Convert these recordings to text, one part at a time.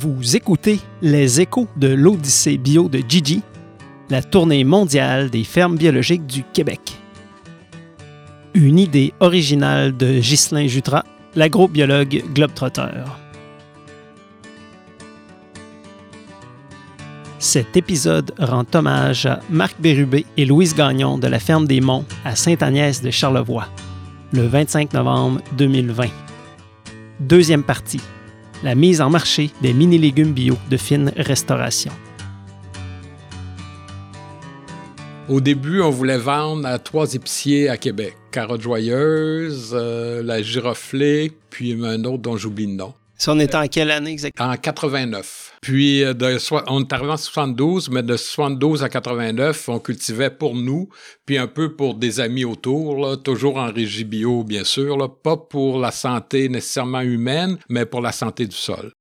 Vous écoutez Les échos de l'Odyssée bio de Gigi, la tournée mondiale des fermes biologiques du Québec. Une idée originale de Ghislain Jutras, l'agrobiologue globetrotter. Cet épisode rend hommage à Marc Bérubé et Louise Gagnon de la ferme des Monts à Sainte-Agnès de Charlevoix, le 25 novembre 2020. Deuxième partie, la mise en marché des mini-légumes bio de fine restauration. Au début, on voulait vendre à trois épiciers à Québec. Carotte Joyeuse, euh, la Giroflée, puis un autre dont j'oublie le nom. Ça, on était en quelle année exactement? En 89. Puis, euh, de, on est arrivé en 72, mais de 72 à 89, on cultivait pour nous, puis un peu pour des amis autour, toujours en régie bio, bien sûr, pas pour la santé nécessairement humaine, mais pour la santé du sol.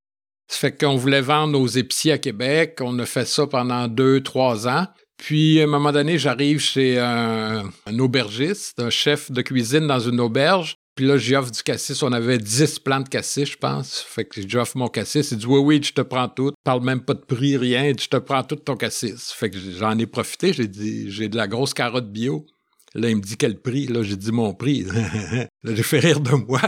Ça fait qu'on voulait vendre nos épiciers à Québec. On a fait ça pendant deux, trois ans. Puis, à un moment donné, j'arrive chez un, aubergiste, un chef de cuisine dans une auberge. Puis là, j'offre du cassis. On avait 10 plants de cassis, je pense. Fait que j'offre mon cassis. Il dit Oui, oui, je te prends tout. Parle même pas de prix, rien. Je te prends tout ton cassis. Fait que j'en ai profité. J'ai dit J'ai de la grosse carotte bio. Là, il me dit quel prix? Là, j'ai dit mon prix. là, j'ai fait rire de moi.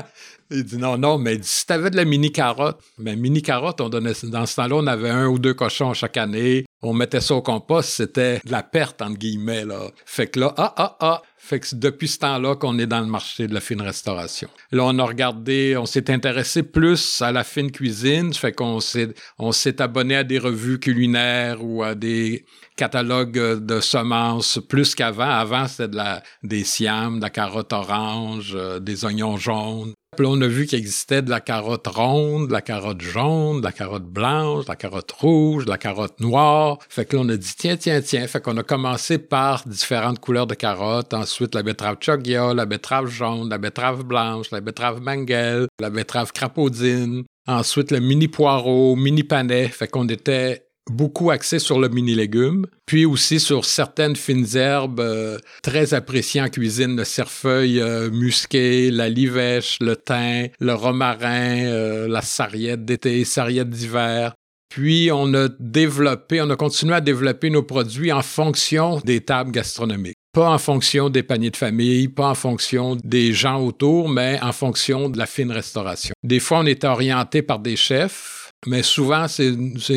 Il dit non, non, mais si t'avais de la mini carotte, mais mini carotte, on donnait, dans ce temps-là, on avait un ou deux cochons chaque année. On mettait ça au compost, c'était de la perte, entre guillemets, là. Fait que là, ah, ah, ah. Fait que c'est depuis ce temps-là qu'on est dans le marché de la fine restauration. Là, on a regardé, on s'est intéressé plus à la fine cuisine. Fait qu'on s'est, on s'est abonné à des revues culinaires ou à des catalogues de semences plus qu'avant. Avant, c'était de la, des siam, de la carotte orange, euh, des oignons jaunes. On a vu qu'il existait de la carotte ronde, de la carotte jaune, de la carotte blanche, de la carotte rouge, de la carotte noire. Fait que là, on a dit, tiens, tiens, tiens. Fait qu'on a commencé par différentes couleurs de carottes. Ensuite, la betterave chogia, la betterave jaune, la betterave blanche, la betterave manguel, la betterave crapaudine. Ensuite, le mini poireau, mini panais. Fait qu'on était beaucoup axé sur le mini-légume, puis aussi sur certaines fines herbes euh, très appréciées en cuisine, le cerfeuil euh, musqué, la livèche, le thym, le romarin, euh, la sarriette d'été, sarriette d'hiver. Puis on a développé, on a continué à développer nos produits en fonction des tables gastronomiques. Pas en fonction des paniers de famille, pas en fonction des gens autour, mais en fonction de la fine restauration. Des fois, on était orienté par des chefs mais souvent,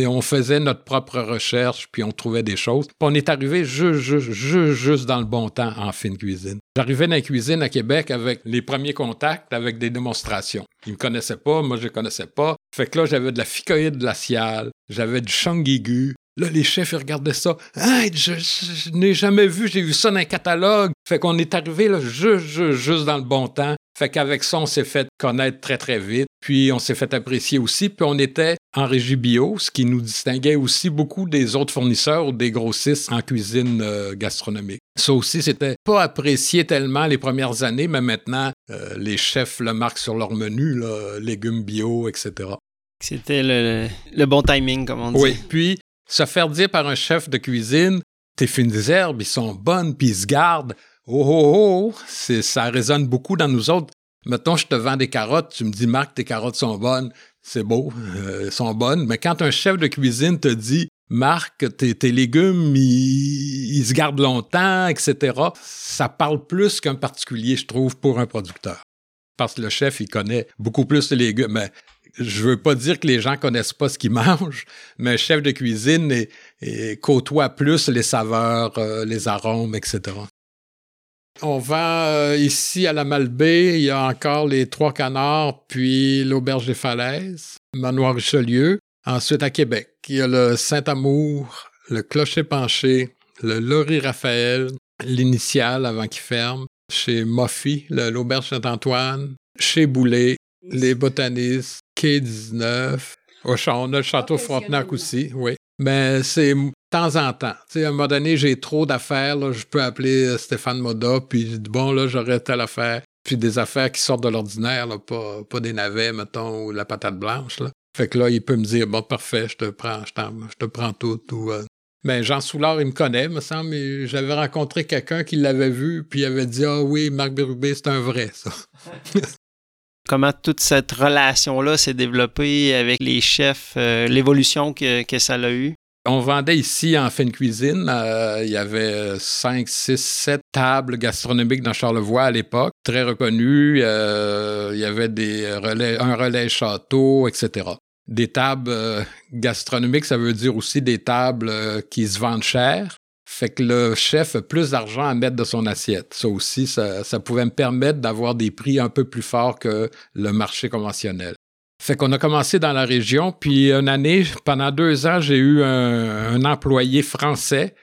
on faisait notre propre recherche, puis on trouvait des choses. On est arrivé juste, juste, juste, juste dans le bon temps en fine cuisine. J'arrivais dans la cuisine à Québec avec les premiers contacts, avec des démonstrations. Ils me connaissaient pas, moi je les connaissais pas. Fait que là, j'avais de la ficoïde glaciale, j'avais du changuigu. Là, les chefs, ils regardaient ça. Hey, je, je, n'ai jamais vu, j'ai vu ça dans un catalogue. Fait qu'on est arrivé là, juste, juste, juste dans le bon temps. Fait qu'avec ça, on s'est fait connaître très, très vite. Puis on s'est fait apprécier aussi. Puis on était en régie bio, ce qui nous distinguait aussi beaucoup des autres fournisseurs ou des grossistes en cuisine euh, gastronomique. Ça aussi, c'était pas apprécié tellement les premières années, mais maintenant, euh, les chefs le marquent sur leur menu, là, légumes bio, etc. C'était le, le, bon timing, comme on dit. Oui, puis se faire dire par un chef de cuisine, tes fines herbes, ils sont bonnes, puis ils se gardent. Oh, oh, oh, ça résonne beaucoup dans nous autres. Mettons, je te vends des carottes, tu me dis, Marc, tes carottes sont bonnes. C'est beau, euh, sont bonnes. Mais quand un chef de cuisine te dit, Marc, tes, légumes, ils, ils, se gardent longtemps, etc., ça parle plus qu'un particulier, je trouve, pour un producteur. Parce que le chef, il connaît beaucoup plus les légumes. Mais je veux pas dire que les gens connaissent pas ce qu'ils mangent, mais chef de cuisine est, côtoie plus les saveurs, euh, les arômes, etc. On vend euh, ici à la Malbaie, il y a encore les Trois Canards, puis l'Auberge des Falaises, Manoir Richelieu. Ensuite, à Québec, il y a le Saint-Amour, le Clocher Penché, le Laurie Raphaël, l'initial avant qu'il ferme, chez Moffy, l'Auberge Saint-Antoine, chez Boulet, les Botanistes, Quai 19. on a le Château Frontenac aussi, oui. Mais c'est temps en temps. À un moment donné, j'ai trop d'affaires, je peux appeler euh, Stéphane Moda, puis bon, là, j'aurais telle affaire. Puis des affaires qui sortent de l'ordinaire, pas, pas des navets, mettons, ou la patate blanche, là. Fait que là, il peut me dire, bon, parfait, je te prends, je, je te prends tout, ou... Euh... Ben, Jean Soulard, il me connaît, me semble, mais j'avais rencontré quelqu'un qui l'avait vu, puis il avait dit, ah oui, Marc Bérubé, c'est un vrai, ça. Comment toute cette relation-là s'est développée avec les chefs, euh, l'évolution que, que ça a eu? On vendait ici en fin de cuisine. Euh, il y avait 5, 6, 7 tables gastronomiques dans Charlevoix à l'époque, très reconnues. Euh, il y avait des relais, un relais château, etc. Des tables gastronomiques, ça veut dire aussi des tables qui se vendent cher. Fait que le chef a plus d'argent à mettre de son assiette. Ça aussi, ça, pouvait me permettre d'avoir des prix un peu plus forts que le marché conventionnel. Fait qu'on a commencé dans la région, puis une année, pendant deux ans, j'ai eu un, employé français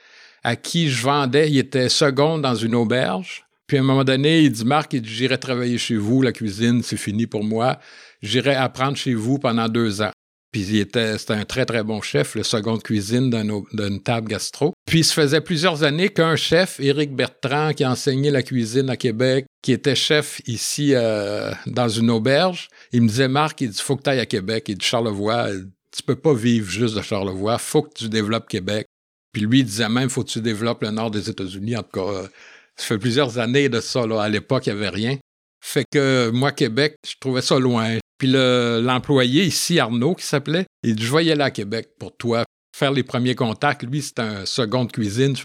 à qui je vendais, il était second dans une auberge. Puis à un moment donné, il dit Marc, j'irai travailler chez vous, la cuisine, c'est fini pour moi. J'irai apprendre chez vous pendant deux ans. Puis il était, c'était un très, très bon chef, le second de cuisine d'une table gastro. Puis ça faisait plusieurs années qu'un chef, Éric Bertrand, qui enseignait la cuisine à Québec, qui était chef ici euh, dans une auberge, il me disait, Marc, il dit, faut que tu ailles à Québec. Il dit, Charlevoix, tu peux pas vivre juste de Charlevoix, faut que tu développes Québec. Puis lui, il disait même, faut que tu développes le nord des États-Unis. En tout cas, euh, ça fait plusieurs années de ça. Là. À l'époque, il n'y avait rien. Fait que moi, Québec, je trouvais ça loin. Puis l'employé ici, Arnaud, qui s'appelait, il dit Je vais aller à Québec pour toi, faire les premiers contacts. Lui, c'était un second de cuisine.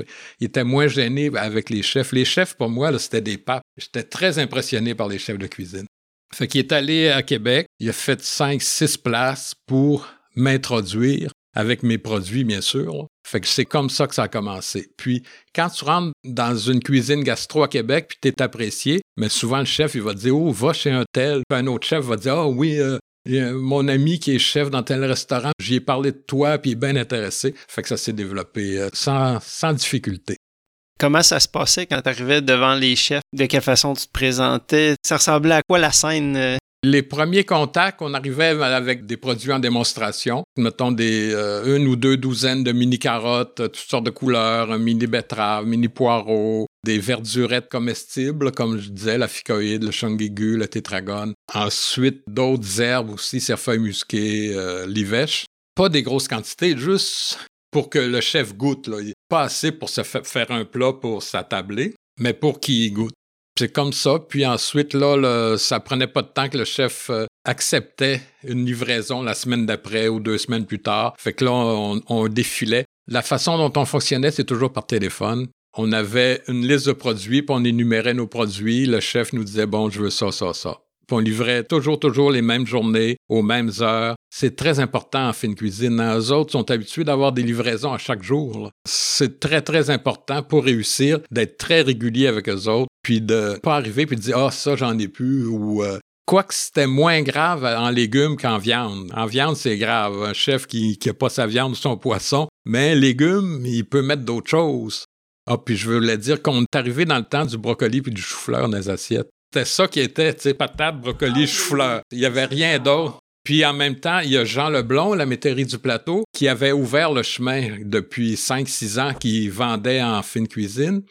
Il était moins gêné avec les chefs. Les chefs, pour moi, c'était des papes. J'étais très impressionné par les chefs de cuisine. Fait qu'il est allé à Québec. Il a fait cinq, six places pour m'introduire avec mes produits, bien sûr. Fait que c'est comme ça que ça a commencé. Puis, quand tu rentres dans une cuisine gastro à Québec, puis tu es apprécié, mais souvent le chef, il va te dire, oh, va chez un tel. Puis un autre chef va dire, oh oui, euh, mon ami qui est chef dans tel restaurant, j'y ai parlé de toi, puis il est bien intéressé. Fait que ça s'est développé euh, sans, sans difficulté. Comment ça se passait quand tu arrivais devant les chefs? De quelle façon tu te présentais? Ça ressemblait à quoi la scène euh, les premiers contacts, on arrivait avec des produits en démonstration. Mettons des euh, une ou deux douzaines de mini carottes, toutes sortes de couleurs, mini betterave, mini poireau, des verdurettes comestibles, comme je disais, la ficoïde, le changuigu, le tétragone. Ensuite, d'autres herbes aussi, cerfeuil musqué, euh, l'ivèche. Pas des grosses quantités, juste pour que le chef goûte. Pas assez pour se faire un plat pour s'attabler, mais pour qu'il goûte. C'est comme ça. Puis ensuite, là, ça prenait pas de temps que le chef euh, acceptait une livraison la semaine d'après ou deux semaines plus tard. Fait que là, on, défilait. La façon dont on fonctionnait, c'est toujours par téléphone. On avait une liste de produits, puis on énumérait nos produits. Le chef nous disait, bon, je veux ça, ça, ça. Puis on livrait toujours, toujours les mêmes journées, aux mêmes heures. C'est très important en fine cuisine. Les autres sont habitués d'avoir des livraisons à chaque jour. C'est très, très important pour réussir d'être très régulier avec eux autres, puis de pas arriver puis de dire, ah, ça, j'en ai plus, ou euh, Quoique c'était moins grave en légumes qu'en viande. En viande, c'est grave. Un chef qui n'a pas sa viande ou son poisson. Mais légumes, il peut mettre d'autres choses. Ah, puis je voulais dire qu'on est arrivé dans le temps du brocoli puis du chou-fleur dans les assiettes. C'était ça qui était, tu sais, patate, brocoli, chou-fleur. Il n'y avait rien d'autre. Puis en même temps, il y a Jean Leblon, la métairie du plateau, qui avait ouvert le chemin depuis 5-6 ans, qui vendait en fine cuisine.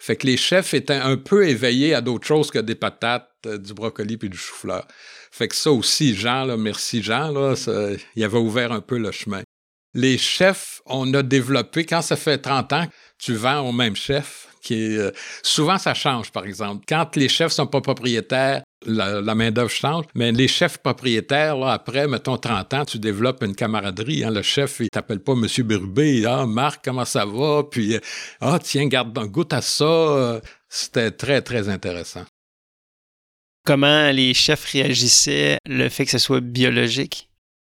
Fait que les chefs étaient un peu éveillés à d'autres choses que des patates, euh, du brocoli puis du chou-fleur. Fait que ça aussi, Jean, là, merci Jean, là, il avait ouvert un peu le chemin. Les chefs, on a développé, quand ça fait 30 ans, tu vends au même chef, qui euh, souvent ça change, par exemple. Quand les chefs sont pas propriétaires, la, main-d'œuvre change, mais les chefs propriétaires, là, après, mettons 30 ans, tu développes une camaraderie. Hein. Le chef, il t'appelle pas Monsieur Bérubé, ah, Marc, comment ça va? Puis, euh, ah, tiens, garde un goût à ça. C'était très, très intéressant. Comment les chefs réagissaient le fait que ce soit biologique?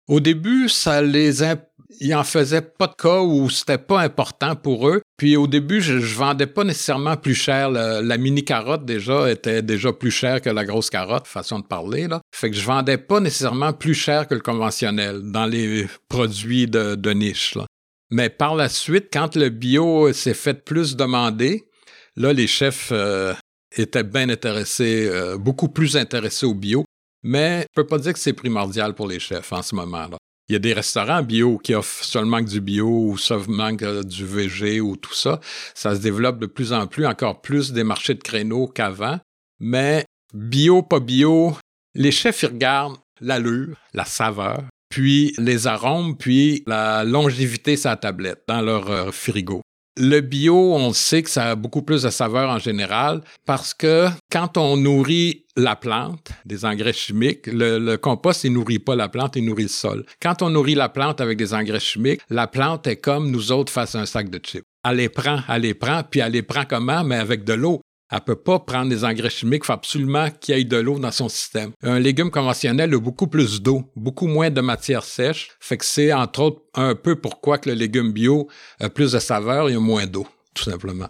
Au début, ça les ils en faisaient pas de cas où c'était pas important pour eux. Puis au début, je, je vendais pas nécessairement plus cher. La, mini carotte déjà était déjà plus chère que la grosse carotte, façon de parler là. Fait que je vendais pas nécessairement plus cher que le conventionnel dans les produits de, niche. Mais par la suite, quand le bio s'est fait plus demander, là les chefs euh, étaient bien intéressés, euh, beaucoup plus intéressés au bio. Mais je peux pas dire que c'est primordial pour les chefs en ce moment. là. Il y a des restaurants bio qui offrent seulement que du bio ou seulement du VG ou tout ça. Ça se développe de plus en plus, encore plus des marchés de créneaux qu'avant. Mais bio, pas bio, les chefs, ils regardent l'allure, la saveur, puis les arômes, puis la longévité sa tablette dans leur euh, frigo. Le bio, on sait que ça a beaucoup plus de saveur en général parce que quand on nourrit la plante des engrais chimiques, le, compost, il nourrit pas la plante, il nourrit le sol. Quand on nourrit la plante avec des engrais chimiques, la plante est comme nous autres face à un sac de chips. Elle les prend, elle les prend, puis elle les prend comment? Mais avec de l'eau. Elle peut pas prendre des engrais chimiques, il faut absolument qu'il y ait de l'eau dans son système. Un légume conventionnel a beaucoup plus d'eau, beaucoup moins de matière sèche, fait que c'est entre autres un peu pourquoi que le légume bio a plus de saveur et a moins d'eau, tout simplement.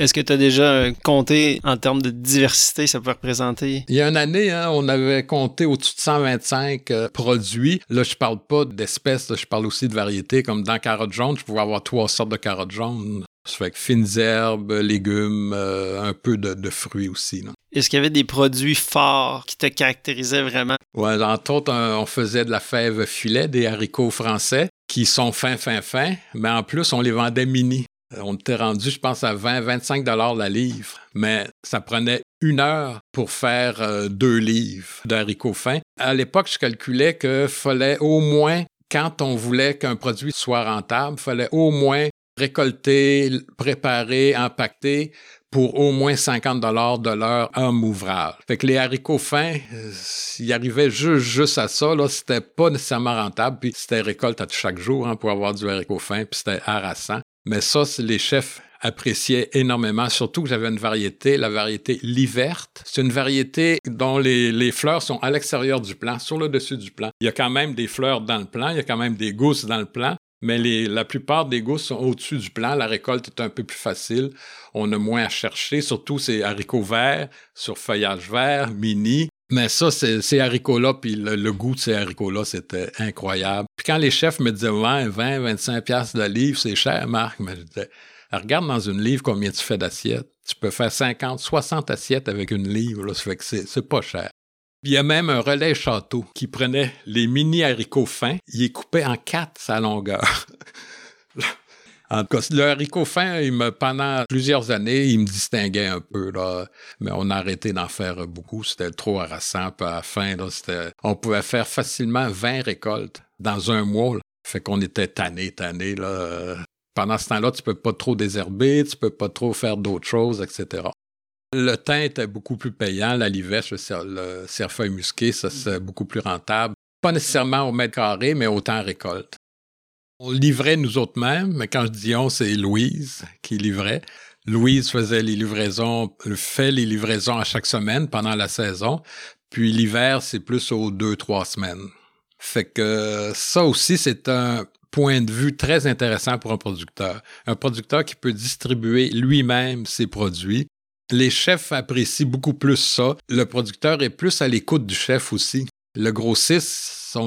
Est-ce que tu as déjà euh, compté en termes de diversité, ça peut représenter? Il y a une année, hein, on avait compté au-dessus de 125 euh, produits. Là, je parle pas d'espèces, je parle aussi de variétés. Comme dans carotte jaune, je pouvais avoir trois sortes de carottes jaunes. Ça fait que fines herbes, légumes, euh, un peu de, fruits aussi. Est-ce qu'il y avait des produits forts qui te caractérisaient vraiment? Oui, entre autres, on faisait de la fève filet, des haricots français, qui sont fins, fins, fins, mais en plus, on les vendait mini. Euh, on était rendu, je pense, à 20-25 dollars la livre, mais ça prenait une heure pour faire euh, deux livres d'haricots fins. À l'époque, je calculais qu'il fallait au moins, quand on voulait qu'un produit soit rentable, il fallait au moins récolter, préparer, empaqueter pour au moins 50 dollars de l'heure homme ouvrage. Fait que les haricots fins, euh, ils arrivaient juste, à ça, là, c'était pas nécessairement rentable, puis c'était récolte à chaque jour hein, pour avoir du haricot fin, puis c'était harassant. Mais ça, les chefs appréciaient énormément, surtout que j'avais une variété, la variété Liverte. C'est une variété dont les, les fleurs sont à l'extérieur du plant, sur le dessus du plant. Il y a quand même des fleurs dans le plant, il y a quand même des gousses dans le plant, mais les, la plupart des gousses sont au-dessus du plant. La récolte est un peu plus facile. On a moins à chercher, surtout ces haricots verts sur feuillage vert, mini. Mais ça, ces haricots-là, puis le, goût de ces haricots-là, c'était incroyable. Puis quand les chefs me disaient, ouais, 20, 25 piastres de livre, c'est cher, Marc. Mais je disais, regarde dans une livre combien tu fais d'assiettes. Tu peux faire 50, 60 assiettes avec une livre, là. Ça fait que c'est pas cher. Il y a même un relais château qui prenait les mini haricots fins, il les coupait en quatre sa longueur. En tout cas, le haricot fin, me, pendant plusieurs années, il me distinguait un peu, là. Mais on a arrêté d'en faire beaucoup. C'était trop harassant. Puis à la fin, on pouvait faire facilement 20 récoltes dans un mois. Fait qu'on était tanné, tanné. Pendant ce temps-là, tu peux pas trop désherber, tu peux pas trop faire d'autres choses, etc. Le thym était beaucoup plus payant, la livèche, le cerfeuil musqué, ça c'est beaucoup plus rentable. Pas nécessairement au mètre carré, mais autant en récolte. On livrait nous autres mêmes, mais quand je dis on, c'est Louise qui livrait. Louise faisait les livraisons, fait les livraisons à chaque semaine pendant la saison. Puis l'hiver, c'est plus aux deux, trois semaines. Fait que ça aussi, c'est un point de vue très intéressant pour un producteur. Un producteur qui peut distribuer lui-même ses produits. Les chefs apprécient beaucoup plus ça. Le producteur est plus à l'écoute du chef aussi. Le grossiste,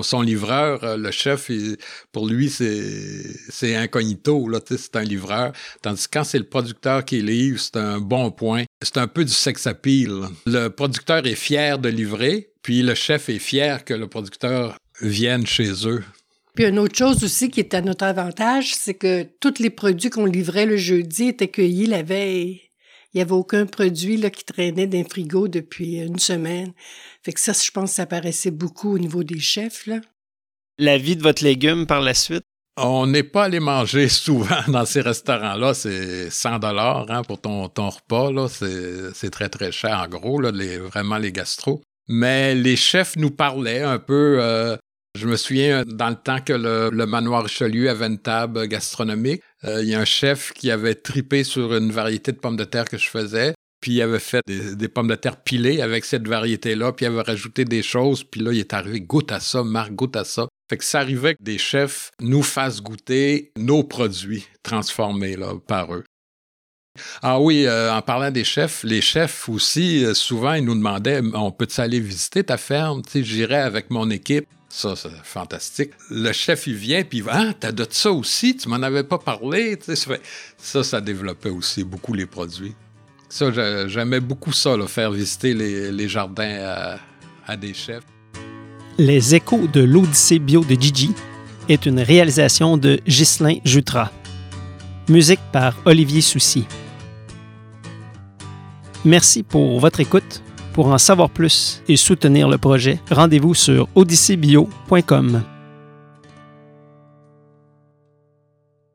son, livreur, euh, le chef, pour lui, c'est incognito, c'est un livreur. Tandis que quand c'est le producteur qui livre, c'est un bon point. C'est un peu du sex appeal. Le producteur est fier de livrer, puis le chef est fier que le producteur vienne chez eux. Puis une autre chose aussi qui est à notre avantage, c'est que tous les produits qu'on livrait le jeudi étaient cueillis la veille. Il n'y avait aucun produit là, qui traînait d'un frigo depuis une semaine. Fait que ça, je pense que ça paraissait beaucoup au niveau des chefs. Là. La vie de votre légume par la suite? On n'est pas allé manger souvent dans ces restaurants-là. C'est 100 dollars hein, pour ton, ton repas. Là. C'est, très, très cher, en gros, là, les, vraiment les gastro. Mais les chefs nous parlaient un peu. Euh, je me souviens, dans le temps que le, manoir Richelieu avait une table gastronomique, euh, il y a un chef qui avait tripé sur une variété de pommes de terre que je faisais, puis il avait fait des, pommes de terre pilées avec cette variété-là, puis il avait rajouté des choses, puis là, il est arrivé, goûte à ça, Marc, goûte à ça. Fait que ça arrivait que des chefs nous fassent goûter nos produits transformés là, par eux. Ah oui, euh, en parlant des chefs, les chefs aussi, euh, souvent, ils nous demandaient On peut-tu aller visiter ta ferme? J'irais avec mon équipe. Ça, c'est fantastique. Le chef, il vient, puis il va Ah, t'as de ça aussi, tu m'en avais pas parlé. Ça, ça développait aussi beaucoup les produits. Ça, j'aimais beaucoup ça, faire visiter les, jardins à, des chefs. Les échos de l'Odyssée bio de Gigi est une réalisation de Ghislain Jutra. Musique par Olivier Soucy. Merci pour votre écoute. Pour en savoir plus et soutenir le projet, rendez-vous sur odyssébio.com.